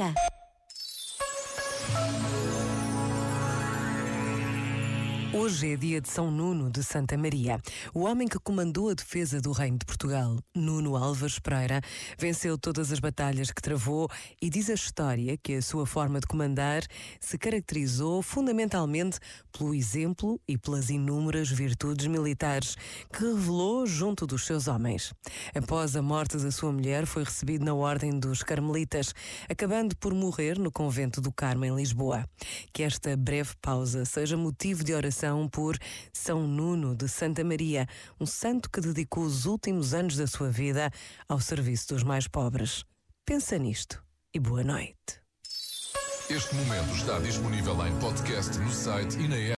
Alaska. Hoje é dia de São Nuno de Santa Maria. O homem que comandou a defesa do Reino de Portugal, Nuno Álvares Pereira, venceu todas as batalhas que travou e diz a história que a sua forma de comandar se caracterizou fundamentalmente pelo exemplo e pelas inúmeras virtudes militares que revelou junto dos seus homens. Após a morte da sua mulher, foi recebido na Ordem dos Carmelitas, acabando por morrer no convento do Carmo em Lisboa. Que esta breve pausa seja motivo de oração por São Nuno de Santa Maria, um santo que dedicou os últimos anos da sua vida ao serviço dos mais pobres. Pensa nisto e boa noite. Este momento está disponível em podcast no site e na.